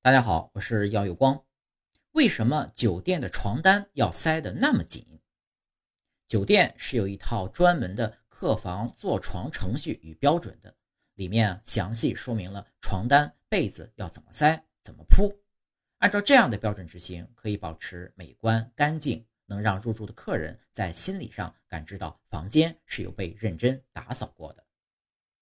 大家好我是姚有光。为什么酒店的床单要塞得那么紧？酒店是有一套专门的客房坐床程序与标准的里面详细说明了床单被子要怎么塞怎么铺。按照这样的标准执行可以保持美观干净能让入住的客人在心理上感知到房间是有被认真打扫过的。